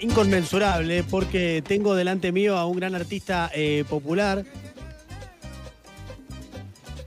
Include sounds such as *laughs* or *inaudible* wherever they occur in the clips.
inconmensurable porque tengo delante mío a un gran artista eh, popular.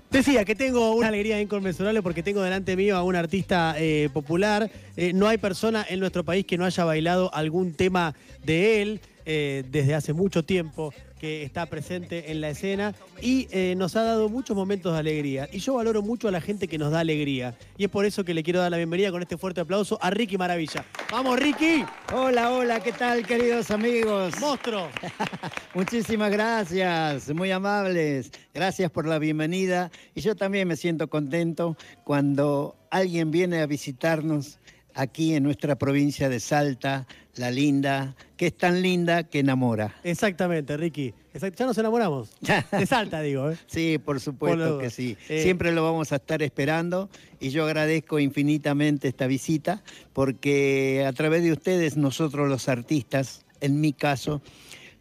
Decía que tengo una alegría inconmensurable porque tengo delante mío a un artista eh, popular. Eh, no hay persona en nuestro país que no haya bailado algún tema de él desde hace mucho tiempo que está presente en la escena y eh, nos ha dado muchos momentos de alegría. Y yo valoro mucho a la gente que nos da alegría. Y es por eso que le quiero dar la bienvenida con este fuerte aplauso a Ricky Maravilla. ¡Vamos, Ricky! Hola, hola, ¿qué tal, queridos amigos? ¡Monstruo! *laughs* Muchísimas gracias, muy amables. Gracias por la bienvenida. Y yo también me siento contento cuando alguien viene a visitarnos aquí en nuestra provincia de Salta, la linda, que es tan linda que enamora. Exactamente, Ricky. ya nos enamoramos. De Salta, digo. ¿eh? Sí, por supuesto que sí. Eh, Siempre lo vamos a estar esperando y yo agradezco infinitamente esta visita porque a través de ustedes, nosotros los artistas, en mi caso,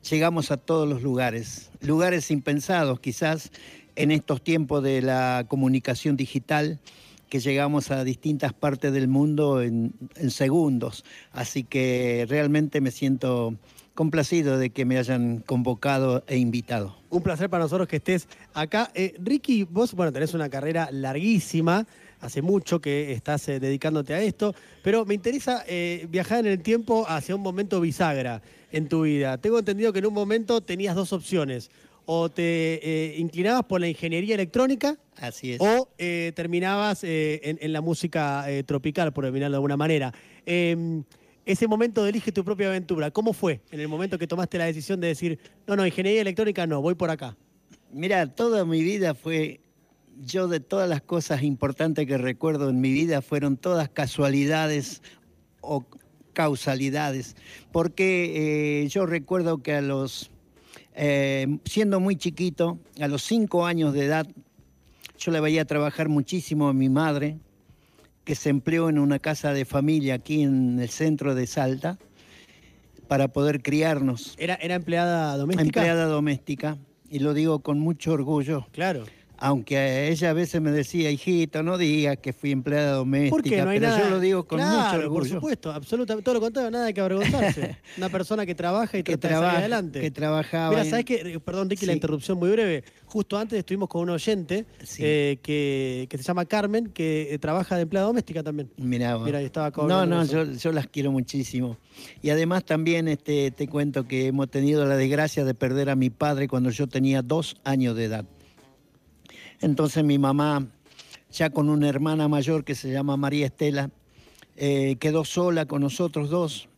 llegamos a todos los lugares, lugares impensados quizás en estos tiempos de la comunicación digital que llegamos a distintas partes del mundo en, segundos. Así que realmente me siento complacido de que me hayan convocado e invitado. Un placer para nosotros que estés acá. Eh, Ricky, vos, bueno, tenés una carrera larguísima, hace mucho que estás eh, dedicándote a esto, pero me interesa eh, viajar en el tiempo hacia un momento bisagra en tu vida. Tengo entendido que en un momento tenías dos opciones o te eh, inclinabas por la ingeniería electrónica. Así es. O eh, terminabas eh, en, la música tropical, por definirlo de alguna manera. Em, ese momento de elige tu propia aventura, ¿cómo fue en el momento que tomaste la decisión de decir, no, no, ingeniería electrónica no, voy por acá? Mira, toda mi vida fue, yo de todas las cosas importantes que recuerdo en mi vida fueron todas casualidades o causalidades, porque yo recuerdo que a los eh, siendo muy chiquito, a los cinco años de edad, yo le veía trabajar muchísimo a mi madre, que se empleó en una casa de familia aquí en el centro de Salta para poder criarnos. ¿Era, era empleada doméstica? Empleada doméstica, y lo digo con mucho orgullo. Claro aunque ella a veces me decía, hijito, no digas que fui empleada doméstica, no pero yo lo digo con mucho orgullo. por supuesto, absolutamente, todo lo contrario, nada que avergonzarse. *laughs* Una persona que trabaja y que trata adelante. Que trabajaba. Mira, ¿sabes qué? Eh, perdón, Ricky, la interrupción muy breve. Justo antes estuvimos con un oyente eh, que, se llama Carmen, que eh, trabaja de empleada doméstica también. Mira, Mira, estaba con No, no, yo, yo, las quiero muchísimo. Y además también este, te cuento que hemos tenido la desgracia de perder a mi padre cuando yo tenía dos años de edad. Entonces mi mamá, ya con una hermana mayor que se llama María Estela, eh, quedó sola con nosotros dos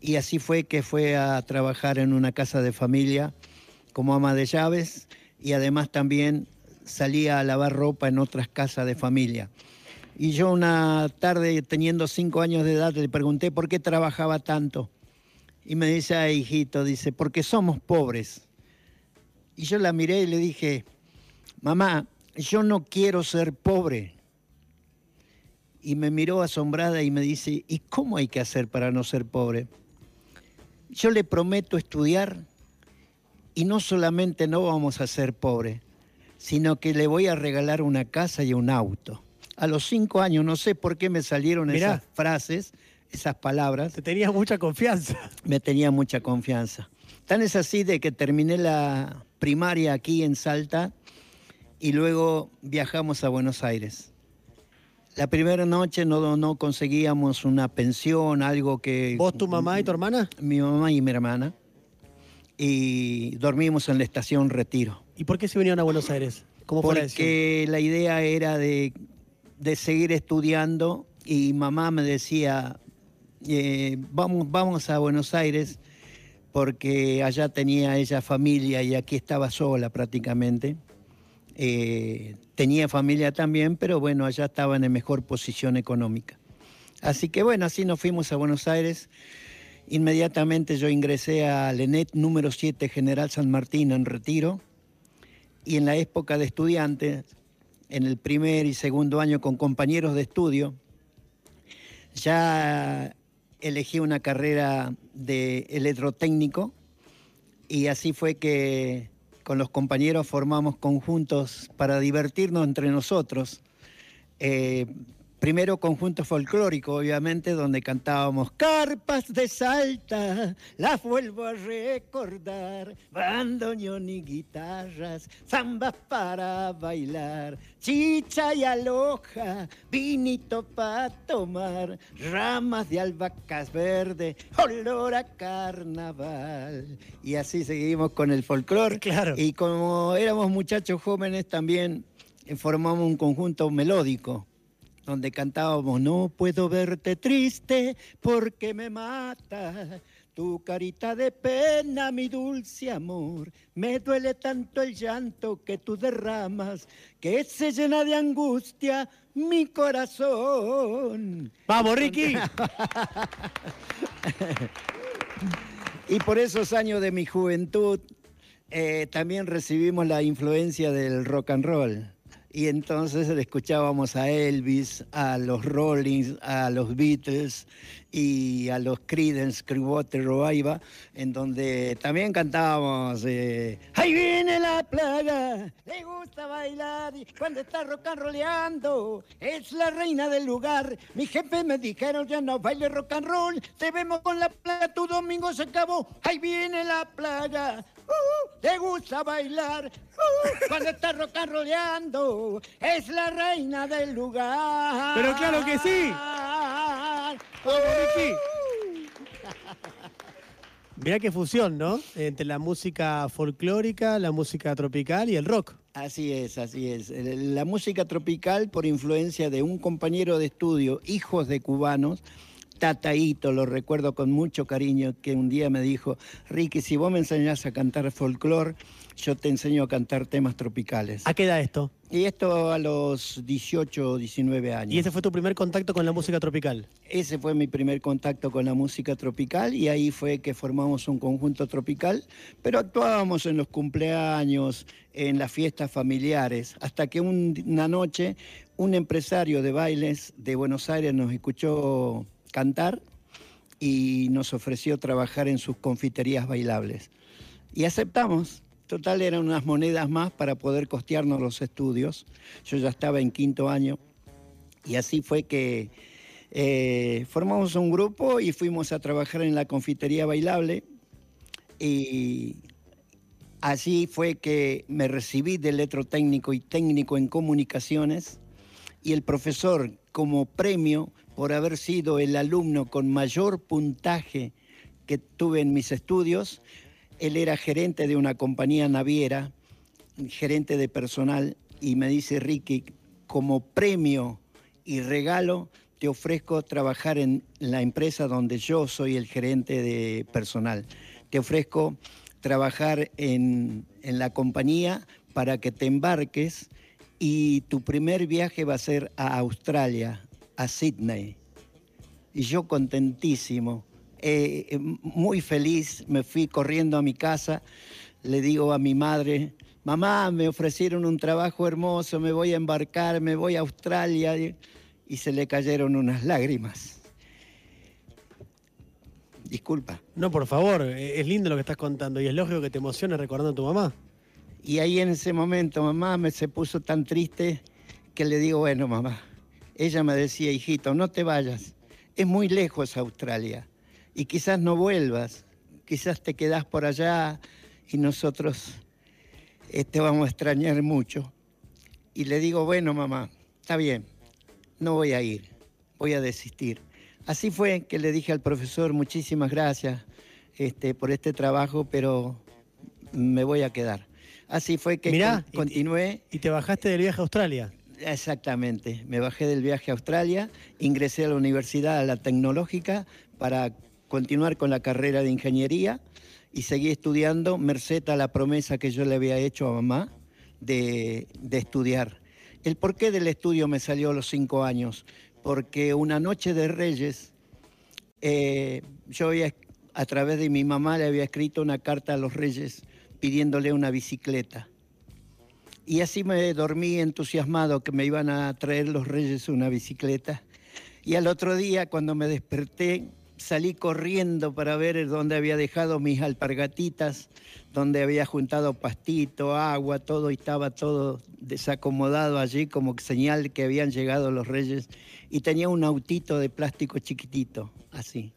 y así fue que fue a trabajar en una casa de familia como ama de llaves y además también salía a lavar ropa en otras casas de familia. Y yo una tarde, teniendo cinco años de edad, le pregunté por qué trabajaba tanto. Y me dice, ay, hijito, dice, porque somos pobres. Y yo la miré y le dije, mamá, yo no quiero ser pobre. Y me miró asombrada y me dice, ¿y cómo hay que hacer para no ser pobre? Yo le prometo estudiar y no solamente no vamos a ser pobres, sino que le voy a regalar una casa y un auto. A los cinco años, no sé por qué me salieron esas frases, esas palabras. Te tenía mucha confianza. *laughs* Me tenía mucha confianza. Tan es así de que terminé la primaria aquí en Salta y luego viajamos a Buenos Aires. La primera noche no, no conseguíamos una pensión, algo que... ¿Vos, tu mamá y tu hermana? Mi mamá y mi hermana. Y dormimos en la estación Retiro. ¿Y por qué se vinieron a Buenos Aires? ¿Cómo fue Porque la idea era de, seguir estudiando y mamá me decía, eh, vamos, vamos a Buenos Aires porque allá tenía ella familia y aquí estaba sola prácticamente. Eh, tenía familia también, pero bueno, allá estaba en mejor posición económica. Así que bueno, así nos fuimos a Buenos Aires. Inmediatamente yo ingresé a Lenet número 7 General San Martín en retiro y en la época de estudiante, en el primer y segundo año con compañeros de estudio, ya elegí una carrera de electrotécnico y así fue que con los compañeros formamos conjuntos para divertirnos entre nosotros. Eh, primero conjunto folclórico, obviamente, donde cantábamos carpas de Salta, las vuelvo a recordar, bandoneón y guitarras, zambas para bailar, chicha y aloja, vinito para tomar, ramas de albahacas verde, olor a carnaval. Y así seguimos con el folclore. Claro. Y como éramos muchachos jóvenes, también formamos un conjunto melódico donde cantábamos No puedo verte triste porque me mata. Tu carita de pena, mi dulce amor, me duele tanto el llanto que tú derramas, que se llena de angustia mi corazón. Vamos, Ricky. *laughs* y por esos años de mi juventud eh, también recibimos la influencia del rock and roll. Y entonces escuchábamos a Elvis, a los Rollins, a los Beatles y a los Creedence Clearwater Revival, en donde también cantábamos eh, Ahí viene la plaga, le gusta bailar y cuando está rock and es la reina del lugar. Mi jefe me dijeron ya no baile rock and roll, te vemos con la plaga, tu domingo se acabó. Ahí viene la plaga, uh, le gusta bailar uh, cuando está rock and rollando es la reina del lugar. Pero claro que sí. Mirá qué fusión, ¿no? Entre la música folclórica, la música tropical y el rock. Así es, así es. La música tropical, por influencia de un compañero de estudio, hijos de cubanos, Tataito, lo recuerdo con mucho cariño, que un día me dijo, Ricky, si vos me enseñás a cantar folclore, yo te enseño a cantar temas tropicales. ¿A qué edad esto? Y esto a los 18 o 19 años. ¿Y ese fue tu primer contacto con la música tropical? Ese fue mi primer contacto con la música tropical y ahí fue que formamos un conjunto tropical, pero actuábamos en los cumpleaños, en las fiestas familiares, hasta que una noche un empresario de bailes de Buenos Aires nos escuchó cantar y nos ofreció trabajar en sus confiterías bailables. Y aceptamos. Total eran unas monedas más para poder costearnos los estudios. Yo ya estaba en quinto año y así fue que eh, formamos un grupo y fuimos a trabajar en la confitería bailable y así fue que me recibí de electrotécnico y técnico en comunicaciones y el profesor como premio por haber sido el alumno con mayor puntaje que tuve en mis estudios. Él era gerente de una compañía naviera, gerente de personal, y me dice, Ricky, como premio y regalo, te ofrezco trabajar en la empresa donde yo soy el gerente de personal. Te ofrezco trabajar en, en la compañía para que te embarques y tu primer viaje va a ser a Australia, a Sydney. Y yo contentísimo, eh, eh, muy feliz, me fui corriendo a mi casa, le digo a mi madre, mamá, me ofrecieron un trabajo hermoso, me voy a embarcar, me voy a Australia, y se le cayeron unas lágrimas. Disculpa. No, por favor, eh, es lindo lo que estás contando y es lógico que te emociones recordando a tu mamá. Y ahí en ese momento mamá me se puso tan triste que le digo, bueno mamá, ella me decía, hijito, no te vayas, es muy lejos Australia y quizás no vuelvas, quizás te quedas por allá y nosotros eh, te vamos a extrañar mucho. Y le digo, bueno mamá, está bien, no voy a ir, voy a desistir. Así fue que le dije al profesor, muchísimas gracias este, por este trabajo, pero me voy a quedar. Así fue que Mirá, continué. Y, y te bajaste del viaje a Australia. Exactamente, me bajé del viaje a Australia, ingresé a la universidad, a la tecnológica, para continuar con la carrera de ingeniería y seguí estudiando, merced a la promesa que yo le había hecho a mamá de, estudiar. El porqué del estudio me salió a los cinco años, porque una noche de Reyes, eh, yo había, a través de mi mamá le había escrito una carta a los Reyes pidiéndole una bicicleta. Y así me dormí entusiasmado que me iban a traer los reyes una bicicleta. Y al otro día, cuando me desperté, salí corriendo para ver dónde había dejado mis alpargatitas, donde había juntado pastito, agua, todo, y estaba todo desacomodado allí como señal que habían llegado los reyes. Y tenía un autito de plástico chiquitito, así.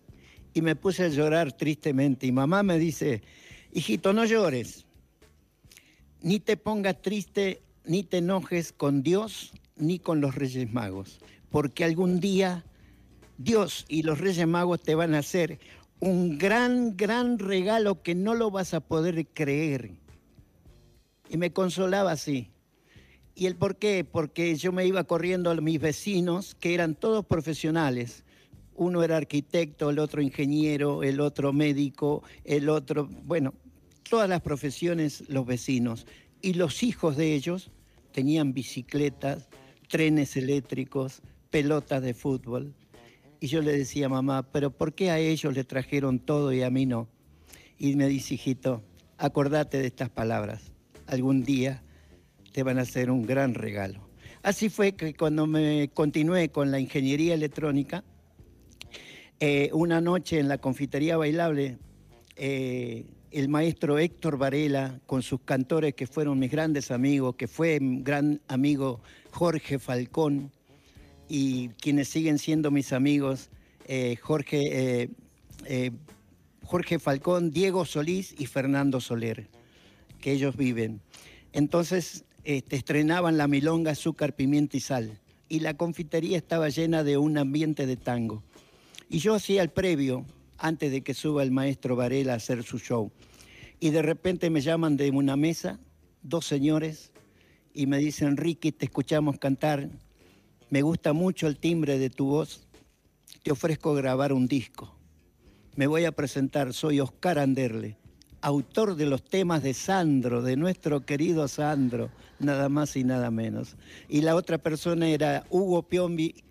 Y me puse a llorar tristemente. Y mamá me dice, hijito, no llores, ni te pongas triste, ni te enojes con Dios, ni con los reyes magos, porque algún día Dios y los Reyes Magos te van a hacer un gran, gran regalo que no lo vas a poder creer. Y me consolaba así. ¿Y el por qué? Porque yo me iba corriendo a mis vecinos, que eran todos profesionales. Uno era arquitecto, el otro ingeniero, el otro médico, el otro, bueno, todas las profesiones, los vecinos. Y los hijos de ellos tenían bicicletas, trenes eléctricos, pelotas de fútbol. Y yo le decía, mamá, pero ¿por qué a ellos le trajeron todo y a mí no? Y me dice, hijito, acordate de estas palabras. Algún día te van a hacer un gran regalo. Así fue que cuando me continué con la ingeniería electrónica, eh, una noche en la confitería bailable, eh, el maestro Héctor Varela, con sus cantores que fueron mis grandes amigos, que fue mi gran amigo Jorge Falcón, y quienes siguen siendo mis amigos, eh, Jorge, eh, eh, Jorge Falcón, Diego Solís y Fernando Soler, que ellos viven. Entonces este, estrenaban la milonga azúcar, pimienta y sal. Y la confitería estaba llena de un ambiente de tango. Y yo hacía el previo, antes de que suba el maestro Varela a hacer su show. Y de repente me llaman de una mesa, dos señores, y me dicen, Ricky, te escuchamos cantar me gusta mucho el timbre de tu voz. Te ofrezco grabar un disco. Me voy a presentar. Soy Oscar Anderle, autor de los temas de Sandro, de nuestro querido Sandro, nada más y nada menos. Y la otra persona era Hugo Piombi,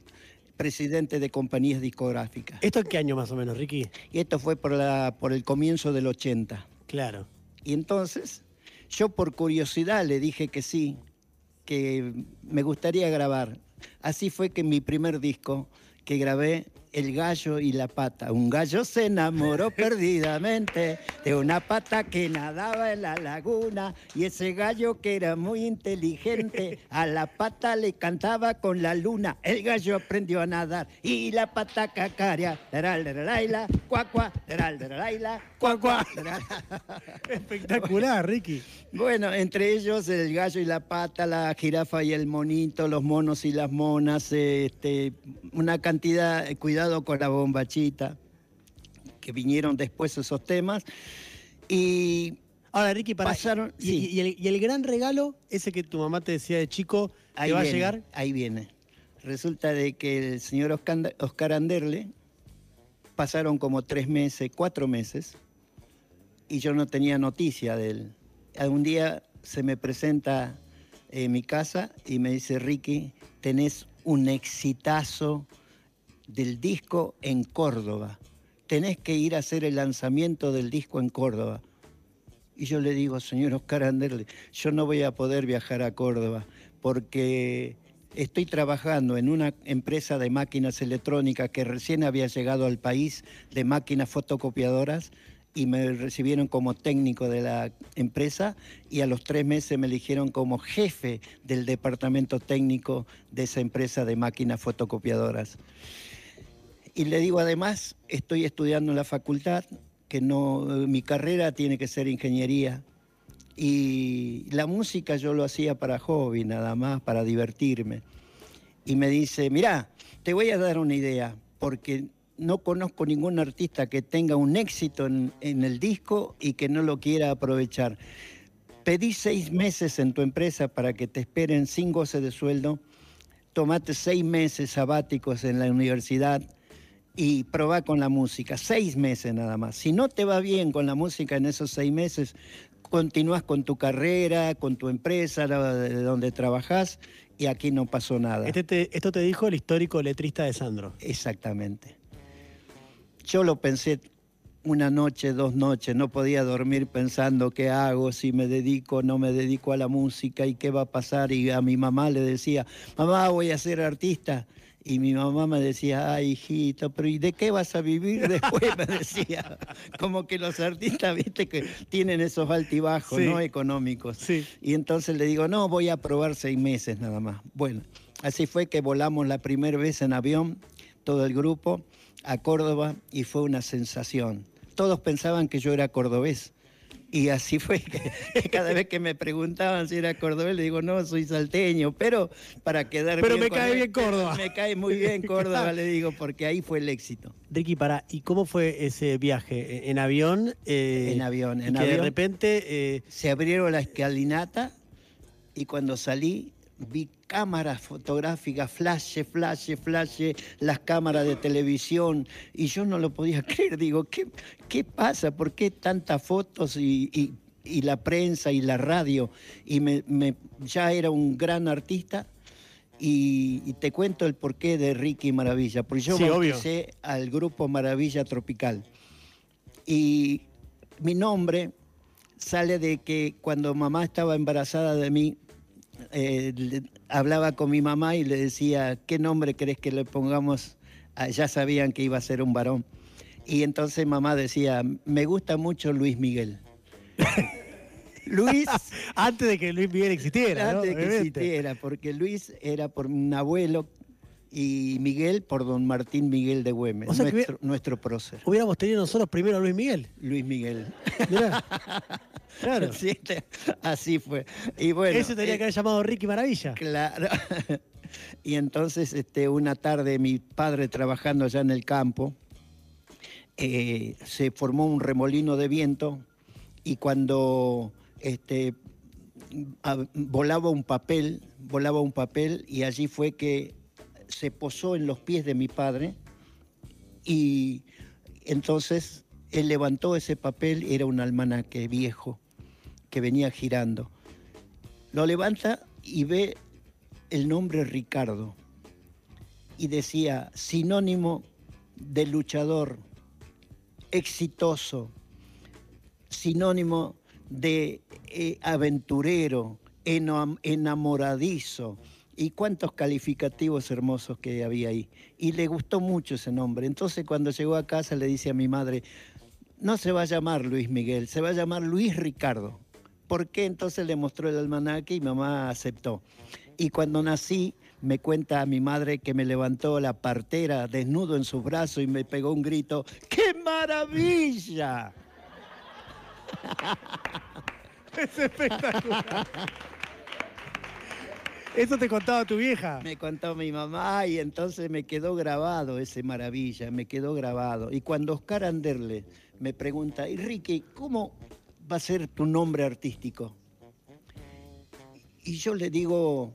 presidente de compañías discográficas. ¿Esto en qué año más o menos, Ricky? Y esto fue por, la, por el comienzo del 80. Claro. Y entonces, yo por curiosidad le dije que sí, que me gustaría grabar. Así fue que mi primer disco que grabé el gallo y la pata. Un gallo se enamoró *laughs* perdidamente de una pata que nadaba en la laguna y ese gallo que era muy inteligente a la pata le cantaba con la luna. El gallo aprendió a nadar y la pata cacaria. cuacua, cuacua. *laughs* Espectacular, Ricky. Bueno, entre ellos el gallo y la pata, la jirafa y el monito, los monos y las monas, este, una cantidad, cuidado con la bombachita, que vinieron después esos temas. Y Ahora, Ricky, para pasaron. Y, el, gran regalo, ese que tu mamá te decía de chico, ahí va a llegar? Ahí viene. Resulta de que el señor Oscar, Oscar Anderle pasaron como tres meses, cuatro meses, y yo no tenía noticia de él. Algún día se me presenta en mi casa y me dice, Ricky, tenés un exitazo del disco en Córdoba. Tenés que ir a hacer el lanzamiento del disco en Córdoba. Y yo le digo, señor Oscar Anderle, yo no voy a poder viajar a Córdoba porque estoy trabajando en una empresa de máquinas electrónicas que recién había llegado al país de máquinas fotocopiadoras y me recibieron como técnico de la empresa y a los tres meses me eligieron como jefe del departamento técnico de esa empresa de máquinas fotocopiadoras. Y le digo además, estoy estudiando en la facultad, que no, mi carrera tiene que ser ingeniería. Y la música yo lo hacía para hobby, nada más, para divertirme. Y me dice, mira, te voy a dar una idea, porque no conozco ningún artista que tenga un éxito en, en, el disco y que no lo quiera aprovechar. Pedí seis meses en tu empresa para que te esperen sin goce de sueldo. Tomate seis meses sabáticos en la universidad y probá con la música, seis meses nada más. Si no te va bien con la música en esos seis meses, continúas con tu carrera, con tu empresa, de donde trabajas, y aquí no pasó nada. Este esto te dijo el histórico letrista de Sandro. Exactamente. Yo lo pensé una noche, dos noches, no podía dormir pensando qué hago, si me dedico no me dedico a la música y qué va a pasar. Y a mi mamá le decía, mamá, voy a ser artista Y mi mamá me decía, ay, hijito, pero ¿y de qué vas a vivir *laughs* después? Me decía. Como que los artistas, viste, que tienen esos altibajos, ¿no? Económicos. Sí. Y entonces le digo, no, voy a probar seis meses nada más. Bueno, así fue que volamos la primera vez en avión, todo el grupo, a Córdoba, y fue una sensación. Todos pensaban que yo era cordobés. Y así fue *laughs* que, cada vez que me preguntaban si era cordobés, le digo, no, soy salteño, pero para quedar Pero bien me cae él, bien Córdoba. *laughs* Me cae muy bien *laughs* Córdoba, le digo, porque ahí fue el éxito. Ricky, para, ¿y cómo fue ese viaje? ¿En avión? Eh, En avión, y en que de repente... eh, Se abrieron la escalinata y cuando salí vi cámaras fotográficas, flash, flash, flash, las cámaras de televisión y yo no lo podía *laughs* creer. Digo, ¿qué, qué pasa? ¿Por qué tantas fotos y, y- y la prensa y la radio? Y me, me- ya era un gran artista. Y, y te cuento el porqué de Ricky Maravilla, porque yo Sí, bauticé al grupo Maravilla Tropical. Y mi nombre sale de que cuando mamá estaba embarazada de mí, eh, le- hablaba con mi mamá y le decía, ¿qué nombre querés que le pongamos? Ah, ya sabían que iba a ser un varón. Y entonces mamá decía, me gusta mucho Luis Miguel. *laughs* Luis, *laughs* antes de que Luis Miguel existiera, ¿no? antes de que Obviamente. existiera, porque Luis era por un abuelo y Miguel por don Martín Miguel de Güemes, O sea que nuestro, prócer. Hubiéramos tenido nosotros primero a Luis Miguel. Luis Miguel. Mirá. *laughs* Claro. Sí, te- así fue. Y bueno, Eso tenía eh, que haber llamado Ricky Maravilla. Claro. *laughs* Y entonces este, una tarde mi padre trabajando allá en el campo, eh, se formó un remolino de viento y cuando este, a- volaba un papel, volaba un papel y allí fue que se posó en los pies de mi padre y entonces él levantó ese papel, era un almanaque viejo que venía girando. Lo levanta y ve el nombre Ricardo y decía sinónimo de luchador, exitoso, sinónimo de eh, aventurero, enamoradizo y cuántos calificativos hermosos que había ahí. Y le gustó mucho ese nombre. Entonces cuando llegó a casa le dice a mi madre, no se va a llamar Luis Miguel, se va a llamar Luis Ricardo. ¿Por qué? Entonces le mostró el almanaque y mamá aceptó. Y cuando nací, me cuenta a mi madre que me levantó la partera desnudo en sus brazos y me pegó un grito, ¡qué maravilla! *laughs* Es espectacular. Eso te contaba tu vieja. Me contó mi mamá y entonces me quedó grabado ese maravilla, me quedó grabado. Y cuando Oscar Anderle me pregunta, Ricky, ¿cómo va a ser tu nombre artístico? Y yo le digo,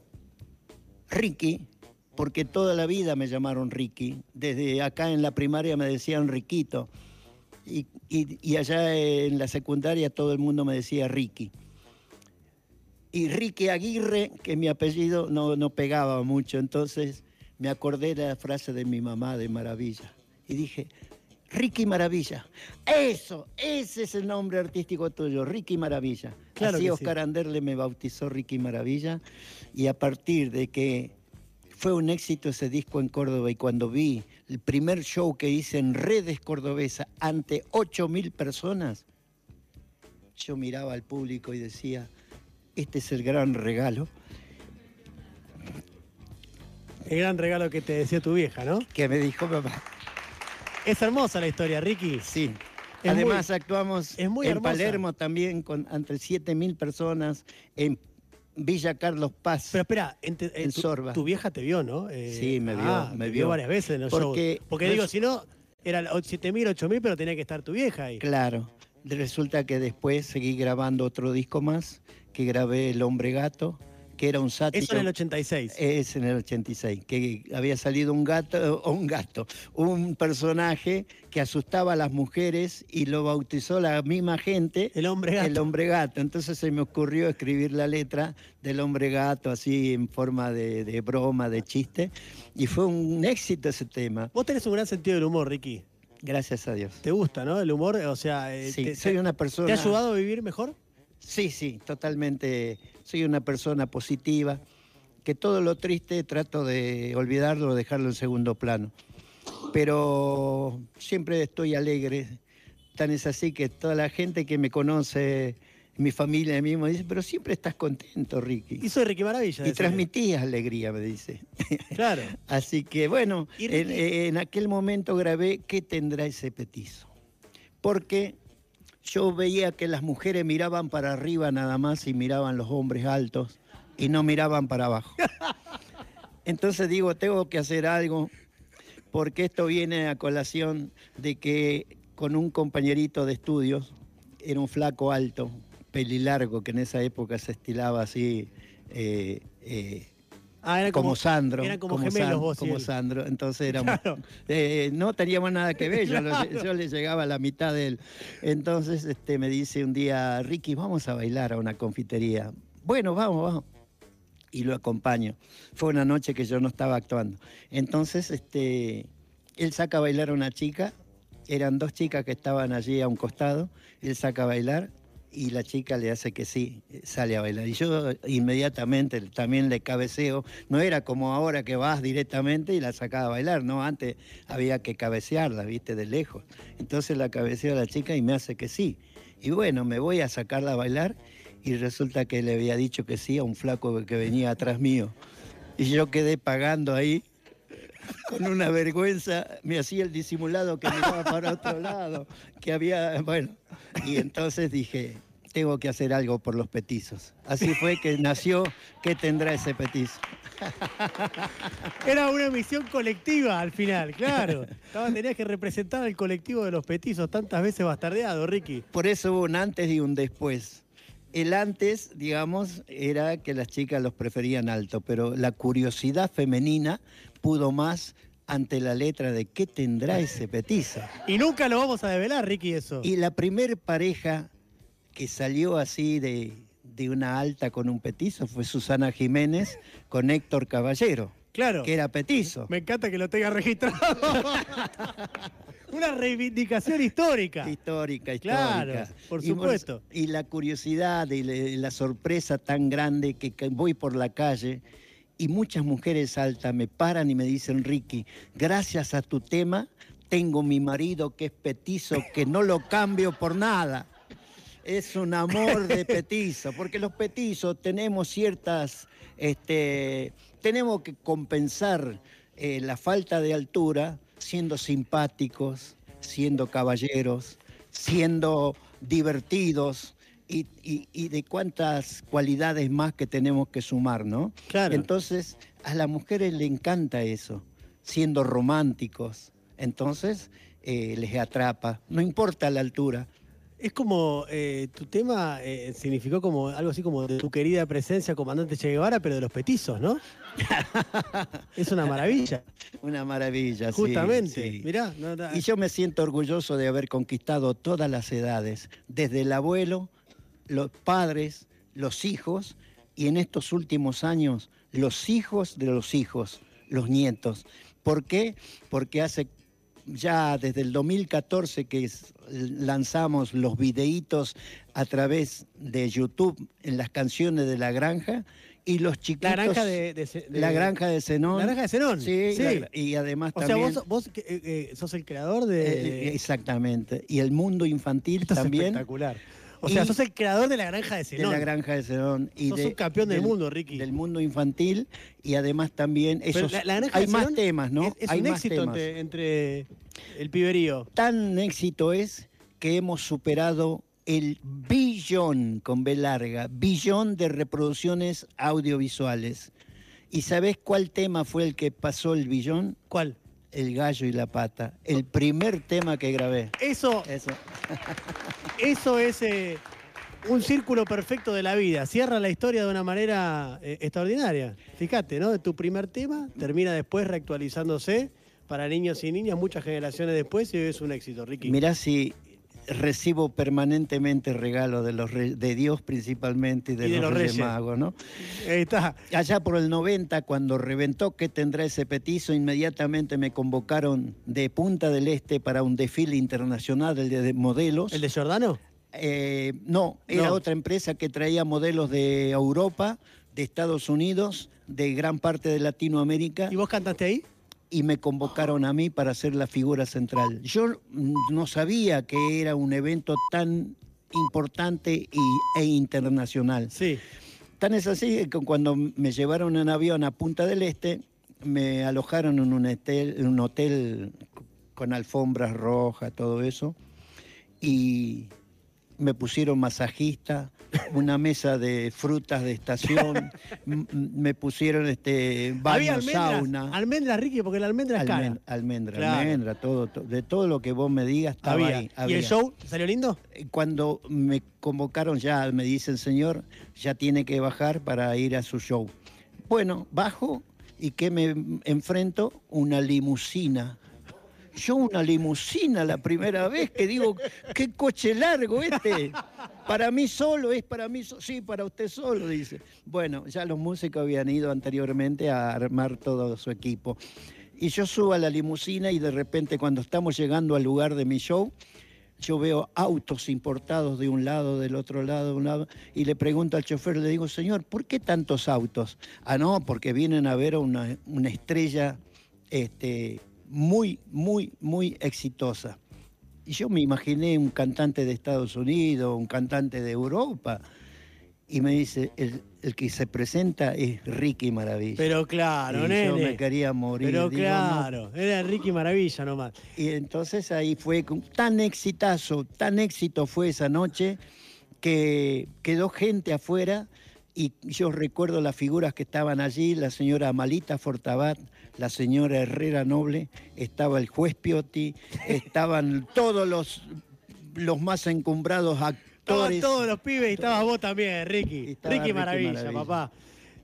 Ricky, porque toda la vida me llamaron Ricky. Desde acá en la primaria me decían Riquito. Y allá en la secundaria todo el mundo me decía Ricky. Y Ricky Aguirre, que mi apellido no, no pegaba mucho, entonces me acordé de la frase de mi mamá de Maravilla. Y dije, Ricky Maravilla. Eso, ese es el nombre artístico tuyo, Ricky Maravilla. Claro Así sí. Oscar Anderle me bautizó Ricky Maravilla. Y a partir de que fue un éxito ese disco en Córdoba y cuando vi el primer show que hice en redes cordobesas ante 8.000 personas, yo miraba al público y decía, este es el gran regalo El gran regalo que te decía tu vieja, ¿no? que me dijo papá. Es hermosa la historia, Ricky. Sí. Es Además muy- actuamos es muy en hermosa. Palermo también con entre 7.000 personas, en Villa Carlos Paz. Pero espera, ente- eh, En tu, Sorba. tu vieja te vio, ¿no? Eh, Sí, me vio, ah, me vio. varias veces en los Porque shows. Porque no digo, es- si no, eran 7.000, 8.000, pero tenía que estar tu vieja ahí. Claro. Resulta que después seguí grabando otro disco más, que grabé El Hombre Gato, que era un sátiro. Eso en el 86. Es en el 86, que había salido un gato, *laughs* un gato, un personaje que asustaba a las mujeres y lo bautizó la misma gente. el hombre gato. El hombre gato. Entonces se me ocurrió escribir la letra del hombre gato así en forma de, de broma, de chiste. Y fue un éxito ese tema. Vos tenés un gran sentido del humor, Ricky. Gracias a Dios. ¿Te gusta, no? El humor, o sea, eh, Sí, te, soy una persona. ¿te ha ayudado a vivir mejor? Sí, sí, totalmente. Soy una persona positiva. que todo lo triste trato de olvidarlo, dejarlo en segundo plano. Pero siempre estoy alegre. Tan es así que toda la gente que me conoce, mi familia mismo, dice, pero siempre estás contento, Ricky. Y soy Ricky Maravilla. Y transmitías alegría, me dice. *laughs* Claro. así que bueno, en, en aquel momento grabé ¿Qué tendrá ese petizo? Porque yo veía que las mujeres miraban para arriba nada más y miraban los hombres altos y no miraban para abajo. *laughs* Entonces digo, tengo que hacer algo porque esto viene a colación de que con un compañerito de estudios, era un flaco alto, pelilargo, que en esa época se estilaba así, eh, eh, ah, como, Sandro. Eran como, gemelos vos Como Sandro, entonces éramos... Eh, no teníamos nada que ver, yo, le llegaba a la mitad de él. Entonces este, me dice un día, Ricky, vamos a bailar a una confitería. Bueno, vamos, vamos y lo acompaño. Fue una noche que yo no estaba actuando. Entonces, este, él saca a bailar a una chica, eran dos chicas que estaban allí a un costado, él saca a bailar y la chica le hace que sí, sale a bailar. Y yo inmediatamente también le cabeceo, no era como ahora que vas directamente y la sacaba a bailar, no, antes había que cabecearla, viste, de lejos. Entonces la cabeceo a la chica y me hace que sí. Y bueno, me voy a sacarla a bailar y resulta que le había dicho que sí a un flaco que venía atrás mío. Y yo quedé pagando ahí con una vergüenza, me hacía el disimulado que miraba para otro lado, que había, bueno, y entonces dije, tengo que hacer algo por los petizos. Así fue que nació ¿Qué tendrá ese petizo? Era una misión colectiva al final, claro. tenías que representar al colectivo de los petizos, tantas veces bastardeado, Ricky. Por eso hubo un antes y un después. El antes, digamos, era que las chicas los preferían alto, pero la curiosidad femenina pudo más ante la letra de qué tendrá ese petizo. Y nunca lo vamos a develar, Ricky, eso. Y la primer pareja que salió así de, de una alta con un petizo fue Susana Jiménez con Héctor Caballero. Claro. Que era petizo. Me encanta que lo tenga registrado. *laughs* Una reivindicación histórica. Histórica, histórica. Claro, por supuesto. Y, la curiosidad y la sorpresa tan grande que, voy por la calle y muchas mujeres altas me paran y me dicen, Ricky, gracias a tu tema tengo mi marido que es petizo, que no lo cambio por nada. Es un amor de *laughs* petizo, porque los petizos tenemos ciertas, este, tenemos que compensar eh, la falta de altura siendo simpáticos, siendo caballeros, siendo divertidos, y, de cuántas cualidades más que tenemos que sumar, ¿no? Claro. Entonces, a las mujeres le encanta eso, siendo románticos. Entonces, eh, les atrapa, no importa la altura. Es como, eh, tu tema eh, significó como algo así como de tu querida presencia, comandante Che Guevara, pero de los petizos, ¿no? *laughs* es una maravilla. Una maravilla, Justamente, sí. mirá. Y yo me siento orgulloso de haber conquistado todas las edades, desde el abuelo los padres, los hijos y en estos últimos años los hijos de los hijos, los nietos. ¿Por qué? Porque hace ya desde el 2014 que lanzamos los videitos a través de YouTube en las canciones de La Granja y los chiquitos... La granja de, La granja de Zenón. La granja de Zenón. Sí, y además o también... O sea, vos, eh, eh, sos el creador de... Eh, exactamente. Y el mundo infantil también. espectacular. O sea, sos el creador de la granja de Zenón. De la granja de Zenón. Y sos un campeón del, mundo, Ricky. Del mundo infantil y además también esos, hay más temas, ¿no? Es, hay un éxito entre, el piberío. Tan éxito es que hemos superado el billón, con B larga, billón de reproducciones audiovisuales. ¿Y sabés cuál tema fue el que pasó el billón? ¿Cuál? El gallo y la pata, el primer tema que grabé. Eso. Eso. eso es eh, un círculo perfecto de la vida. Cierra la historia de una manera eh, extraordinaria. Fíjate, ¿no? Tu primer tema termina después reactualizándose para niños y niñas muchas generaciones después y es un éxito, Ricky. Mirá si recibo permanentemente regalos de los de Dios principalmente y de, los, Reyes, Magos, ¿no? Ahí está. Allá por el 90, cuando reventó que tendrá ese petizo, inmediatamente me convocaron de Punta del Este para un desfile internacional de, modelos. ¿El de Giordano? Eh, no, era otra empresa que traía modelos de Europa, de Estados Unidos, de gran parte de Latinoamérica ¿Y vos cantaste ahí? Y me convocaron a mí para ser la figura central. Yo no sabía que era un evento tan importante y, e internacional. Sí. Tan es así que cuando me llevaron en avión a Punta del Este, me alojaron en un hotel, en un hotel con alfombras rojas, todo eso, y me pusieron masajista, una mesa de frutas de estación, me pusieron este baño, almendras, sauna. almendras, Ricky, porque la almendra es cara. Almen- almendra, Claro. almendra, todo, to- de todo lo que vos me digas estaba Había. ahí. ¿Y el show salió lindo? Eh, Cuando me convocaron ya, me dicen, señor, ya tiene que bajar para ir a su show. Bueno, bajo y que me enfrento una limusina. Yo una limusina la primera vez que digo, qué coche largo este. Para mí solo, es para mí solo. Sí, para usted solo, dice. Bueno, ya los músicos habían ido anteriormente a armar todo su equipo. Y yo subo a la limusina y de repente cuando estamos llegando al lugar de mi show, yo veo autos importados de un lado, del otro lado, de un lado, y le pregunto al chofer, le digo, señor, ¿por qué tantos autos? Ah, no, porque vienen a ver una, una estrella este, muy, muy, muy exitosa. Y yo me imaginé un cantante de Estados Unidos, un cantante de Europa, y me dice, el, el que se presenta es Ricky Maravilla. Pero claro, y nene. yo me quería morir. Pero digo, no claro, era Ricky Maravilla nomás. y entonces ahí fue tan exitazo, tan éxito fue esa noche que quedó gente afuera y yo recuerdo las figuras que estaban allí, la señora Amalita Fortabat, la señora Herrera Noble, estaba el juez Piotti, *laughs* estaban todos los, los más encumbrados Estaban actores. todos los pibes y estabas vos también, Ricky. Ricky Ricky Maravilla, Maravilla. papá.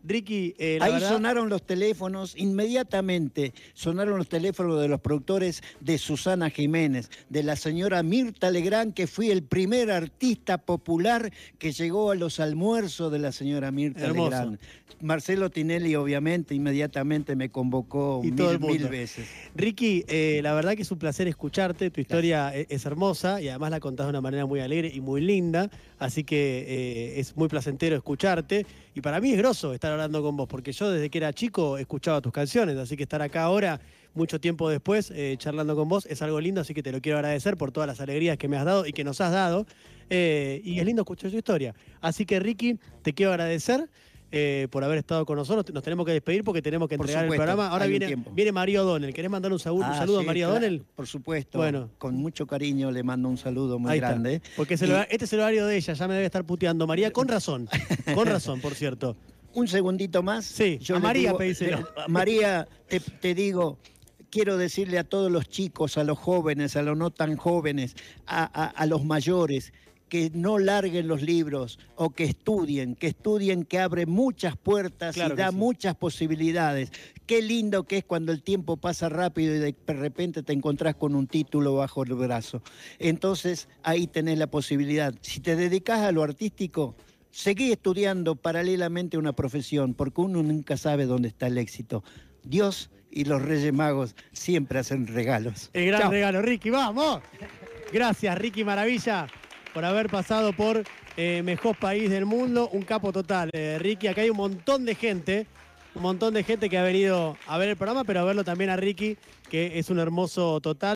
Ricky, eh, la Ahí verdad, sonaron los teléfonos, inmediatamente sonaron los teléfonos de los productores de Susana Jiménez, de la señora Mirta Legrand, que fui el primer artista popular que llegó a los almuerzos de la señora Mirta Hermoso. Legrand. Marcelo Tinelli, obviamente, inmediatamente me convocó Y mil, todo el mundo. mil veces. Ricky, eh, la verdad que es un placer escucharte, tu historia e- es, hermosa y además la contás de una manera muy alegre y muy linda, así que eh, es muy placentero escucharte y para mí es groso estar hablando con vos, porque yo desde que era chico escuchaba tus canciones, así que estar acá ahora, mucho tiempo después, eh, charlando con vos, es algo lindo, así que te lo quiero agradecer por todas las alegrías que me has dado y que nos has dado, eh, y es lindo escuchar tu historia. Así que Ricky, te quiero agradecer. eh, por haber estado con nosotros, nos tenemos que despedir porque tenemos que entregar el supuesto, programa. Ahora viene, viene María O'Donnell. ¿Querés mandar un, saludo- un Ah, saludo sí, a María claro, O'Donnell? Por supuesto. Bueno. Con mucho cariño le mando un saludo muy Ahí está. grande. Porque es el Y- hora- este es el horario de ella, ya me debe estar puteando. María, con razón. Con *laughs* razón, por cierto. Un segundito más. Sí, a le María digo- pedíselo. le- a María, te, te digo, quiero decirle a todos los chicos, a los jóvenes, a los no tan jóvenes, a, a- a los mayores, que no larguen los libros o que estudien, que estudien, que abre muchas puertas Claro y da sí. muchas posibilidades. Qué lindo que es cuando el tiempo pasa rápido y de repente te encontrás con un título bajo el brazo. Entonces ahí tenés la posibilidad. Si te dedicas a lo artístico, seguí estudiando paralelamente una profesión, porque uno nunca sabe dónde está el éxito. Dios y los Reyes Magos siempre hacen regalos. El gran Chao. regalo, Ricky, vamos. Gracias, Ricky Maravilla, por haber pasado por eh, mejor país del mundo. Un capo total, eh, Ricky. Acá hay un montón de gente, un montón de gente que ha venido a ver el programa, pero a verlo también a Ricky, que es un hermoso total.